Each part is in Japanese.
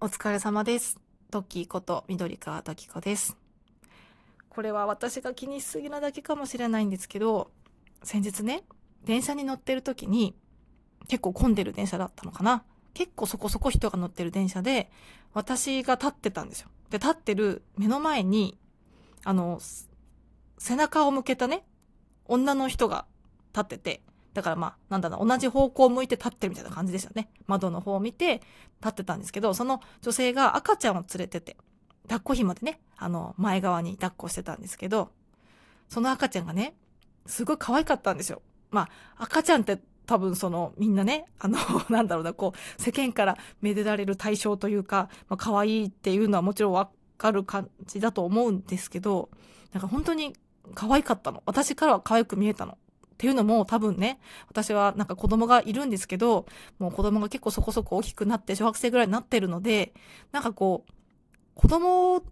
お疲れ様です。トッキーこと緑川トキコです。これは私が気にしすぎなだけかもしれないんですけど、先日ね、電車に乗ってる時に、結構混んでる電車だったのかな結構そこそこ人が乗ってる電車で、私が立ってたんですよ。で、立ってる目の前に、あの、背中を向けたね、女の人が立ってて、だからまあ、なんだろう、同じ方向を向いて立ってるみたいな感じですよね。窓の方を見て立ってたんですけど、その女性が赤ちゃんを連れてて、抱っこ紐でね、あの、前側に抱っこしてたんですけど、その赤ちゃんがね、すごい可愛かったんですよ。まあ、赤ちゃんって多分その、みんなね、あの、なんだろうな、こう、世間からめでられる対象というか、まあ、可愛いっていうのはもちろんわかる感じだと思うんですけど、なんか本当に可愛かったの。私からは可愛く見えたの。っていうのも多分ね、私はなんか子供がいるんですけど、もう子供が結構そこそこ大きくなって小学生ぐらいになってるので、なんかこう、子供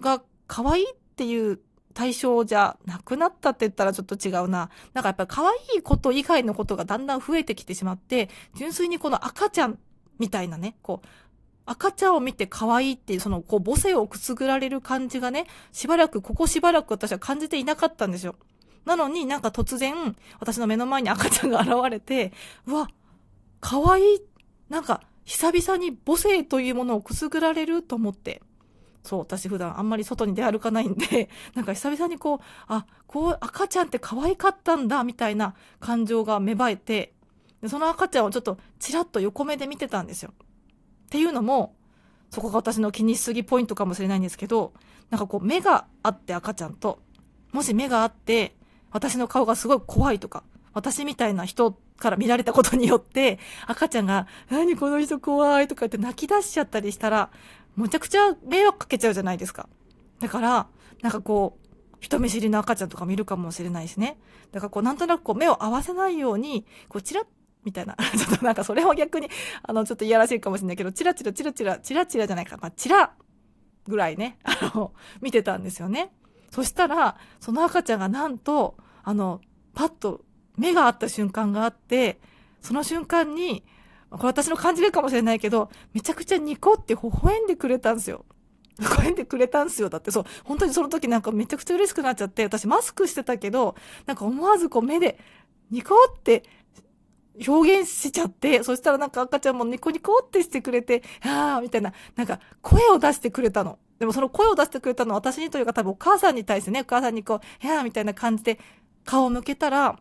が可愛いっていう対象じゃなくなったって言ったらちょっと違うな。なんかやっぱり可愛いこと以外のことがだんだん増えてきてしまって、純粋にこの赤ちゃんみたいなね、こう、赤ちゃんを見て可愛いっていう、その、こう、母性をくすぐられる感じがね、しばらく、ここしばらく私は感じていなかったんですよ。なのになんか突然、私の目の前に赤ちゃんが現れて、うわ、可愛いなんか、久々に母性というものをくすぐられると思って。そう、私普段あんまり外に出歩かないんで、なんか久々にこう、あ、こう、赤ちゃんって可愛かったんだ、みたいな感情が芽生えて、その赤ちゃんをちょっとチラッと横目で見てたんですよ。っていうのも、そこが私の気にしすぎポイントかもしれないんですけど、なんかこう目があって赤ちゃんと、もし目があって、私の顔がすごい怖いとか、私みたいな人から見られたことによって、赤ちゃんが、何この人怖いとか言って泣き出しちゃったりしたら、むちゃくちゃ迷惑かけちゃうじゃないですか。だから、なんかこう、人見知りの赤ちゃんとか見るかもしれないしね。だからこう、なんとなくこう、目を合わせないように、こう、チラッみたいな。ちょっとなんかそれは逆に、あの、ちょっといやらしいかもしれないけど、チラチラチラチラ、チラチラじゃないか。まあ、チラぐらいね、あの、見てたんですよね。そしたら、その赤ちゃんがなんと、あの、パッと目が合った瞬間があって、その瞬間に、これ私の感じるかもしれないけど、めちゃくちゃニコって微笑んでくれたんですよ。微笑んでくれたんですよ。だってそう、本当にその時なんかめちゃくちゃ嬉しくなっちゃって、私マスクしてたけど、なんか思わずこう目で、ニコって表現しちゃって、そしたらなんか赤ちゃんもニコニコってしてくれて、あーみたいな、なんか声を出してくれたの。でもその声を出してくれたのは私にというか多分お母さんに対してね、お母さんにこう、へやーみたいな感じで顔を向けたら、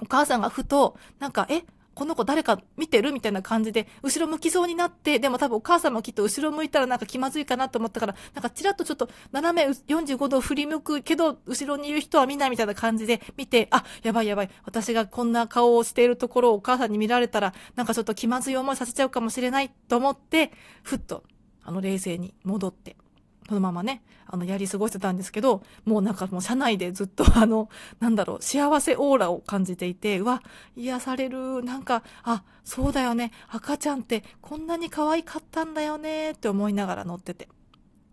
お母さんがふと、なんか、え、この子誰か見てるみたいな感じで、後ろ向きそうになって、でも多分お母さんもきっと後ろ向いたらなんか気まずいかなと思ったから、なんかチラッとちょっと斜め45度振り向くけど、後ろにいる人は見ないみたいな感じで見て、あ、やばいやばい。私がこんな顔をしているところをお母さんに見られたら、なんかちょっと気まずい思いさせちゃうかもしれないと思って、ふっと、あの、冷静に戻って、そのままね、あの、やり過ごしてたんですけど、もうなんかもう車内でずっと あの、なんだろう、幸せオーラを感じていて、うわ、癒される、なんか、あ、そうだよね、赤ちゃんってこんなに可愛かったんだよね、って思いながら乗ってて。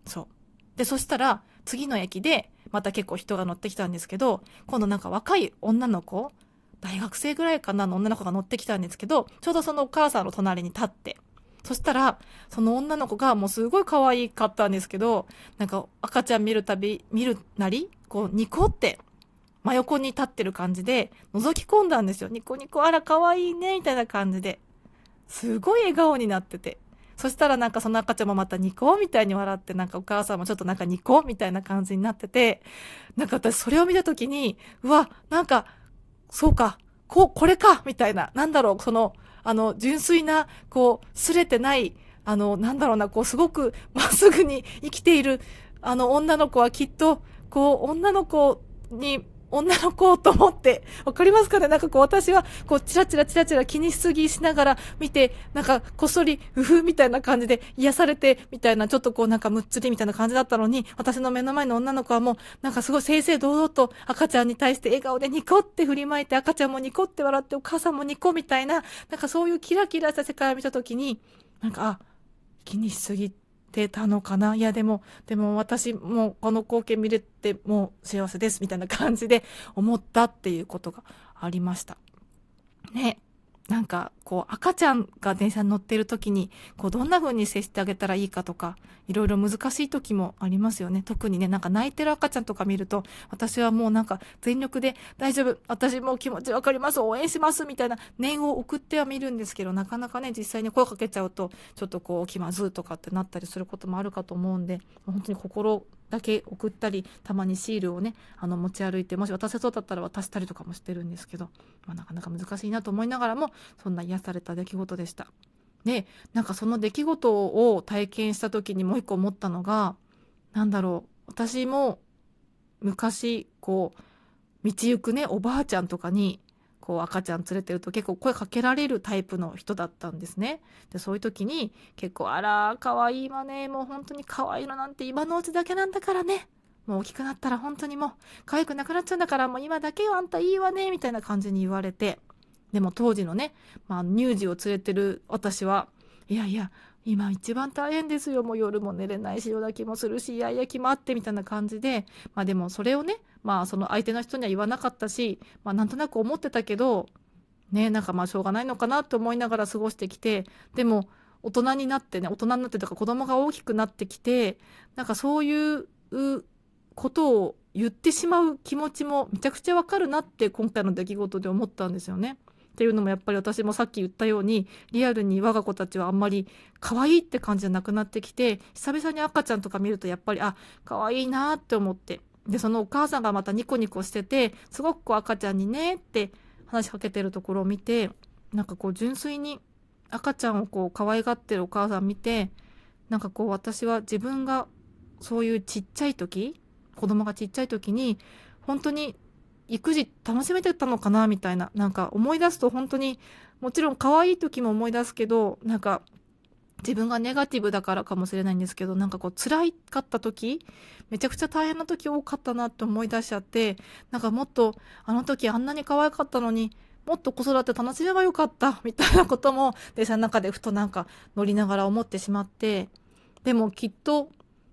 そう。で、そしたら、次の駅で、また結構人が乗ってきたんですけど、今度なんか若い女の子、大学生ぐらいかなの女の子が乗ってきたんですけど、ちょうどそのお母さんの隣に立って、そしたら、その女の子がもうすごい可愛かったんですけど、なんか赤ちゃん見るたび、見るなり、こうニコって真横に立ってる感じで覗き込んだんですよ。ニコニコ、あら可愛いね、みたいな感じで。すごい笑顔になってて。そしたらなんかその赤ちゃんもまたニコみたいに笑って、なんかお母さんもちょっとなんかニコみたいな感じになってて、なんか私それを見たときに、うわ、なんか、そうか、こう、これかみたいな、なんだろう、その、あの、純粋な、こう、すれてない、あの、なんだろうな、こう、すごく まっすぐに生きている、あの、女の子はきっと、こう、女の子に、女の子と思って、わかりますかね？なんかこう私は、こう、チラチラチラチラ気にしすぎしながら見て、なんかこっそり、うふみたいな感じで癒されて、みたいな、ちょっとこうなんかむっつりみたいな感じだったのに、私の目の前の女の子はもう、なんかすごい正々堂々と赤ちゃんに対して笑顔でニコって振りまいて、赤ちゃんもニコって笑って、お母さんもニコみたいな、なんかそういうキラキラした世界を見たときに、なんか、あ、気にしすぎてたのかな？いやでも、でも私もこの光景見れてもう幸せですみたいな感じで思ったっていうことがありました。ね。なんか、こう、赤ちゃんが電車に乗ってる時に、こう、どんな風に接してあげたらいいかとか、いろいろ難しい時もありますよね。特にね、なんか泣いてる赤ちゃんとか見ると、私はもうなんか全力で、大丈夫、私もう気持ちわかります、応援します、みたいな念を送ってはみるんですけど、なかなかね、実際に声かけちゃうと、ちょっとこう、気まずいとかってなったりすることもあるかと思うんで、本当に心だけ送ったりたまにシールをねあの持ち歩いてもし渡せそうだったら渡したりとかもしてるんですけど、まあ、なかなか難しいなと思いながらもそんな癒された出来事でした。でなんかその出来事を体験した時にもう一個思ったのが何だろう私も昔こう道行くねおばあちゃんとかにこう赤ちゃん連れてると結構声かけられるタイプの人だったんですね。で、そういう時に結構、あら、可愛いわね。もう本当に可愛いのなんて今のうちだけなんだからね。もう大きくなったら本当にもう可愛くなくなっちゃうんだからもう今だけよあんたいいわね。みたいな感じに言われて。でも当時のね、まあ乳児を連れてる私は、いやいや、今一番大変ですよ。もう夜も寝れないし、夜泣きもするし、イヤイヤ気もあってみたいな感じで、まあでもそれをね、まあその相手の人には言わなかったし、まあなんとなく思ってたけど、ね、なんかまあしょうがないのかなと思いながら過ごしてきて、でも大人になってね、大人になってとか子供が大きくなってきて、なんかそういうことを言ってしまう気持ちもめちゃくちゃわかるなって今回の出来事で思ったんですよね。っていうのもやっぱり私もさっき言ったようにリアルに我が子たちはあんまり可愛いって感じじゃなくなってきて久々に赤ちゃんとか見るとやっぱりあ可愛いなって思ってでそのお母さんがまたニコニコしててすごくこう赤ちゃんにねって話しかけてるところを見てなんかこう純粋に赤ちゃんをこう可愛がってるお母さん見てなんかこう私は自分がそういうちっちゃい時子供がちっちゃい時に本当に育児楽しめてたのかなみたいななんか思い出すと本当にもちろん可愛い時も思い出すけどなんか自分がネガティブだからかもしれないんですけどなんかこう辛いかった時めちゃくちゃ大変な時多かったなって思い出しちゃってなんかもっとあの時あんなに可愛かったのにもっと子育て楽しめばよかったみたいなことも電車の中でふとなんか乗りながら思ってしまってでもきっと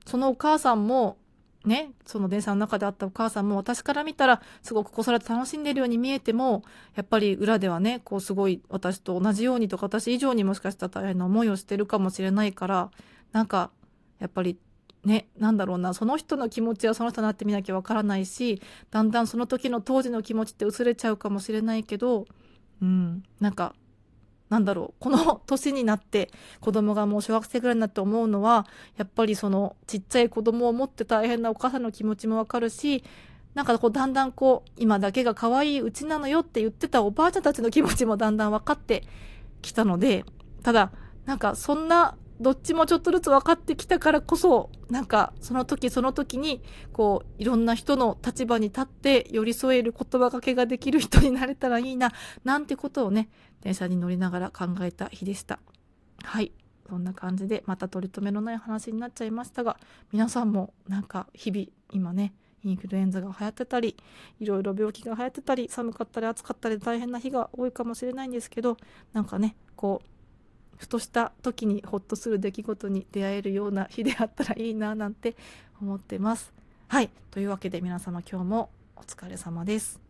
そのお母さんもね、その電車の中であったお母さんも私から見たらすごく子育て楽しんでるように見えてもやっぱり裏ではねこうすごい私と同じようにとか私以上にもしかしたら大変な思いをしてるかもしれないからなんかやっぱりねなんだろうなその人の気持ちはその人になってみなきゃわからないしだんだんその時の当時の気持ちって薄れちゃうかもしれないけどうんなんかなんだろう、この年になって子供がもう小学生ぐらいになって思うのは、やっぱりそのちっちゃい子供を持って大変なお母さんの気持ちもわかるし、なんかこうだんだんこう、今だけが可愛いうちなのよって言ってたおばあちゃんたちの気持ちもだんだんわかってきたので、ただ、なんかそんなどっちもちょっとずつ分かってきたからこそ、なんかその時その時に、こう、いろんな人の立場に立って寄り添える言葉かけができる人になれたらいいな、なんてことをね、電車に乗りながら考えた日でした。はい。そんな感じで、また取り留めのない話になっちゃいましたが、皆さんもなんか日々、今ね、インフルエンザが流行ってたり、いろいろ病気が流行ってたり、寒かったり暑かったり大変な日が多いかもしれないんですけど、なんかね、こう、ふとした時にほっとする出来事に出会えるような日であったらいいななんて思ってます。はい。というわけで皆様今日もお疲れ様です。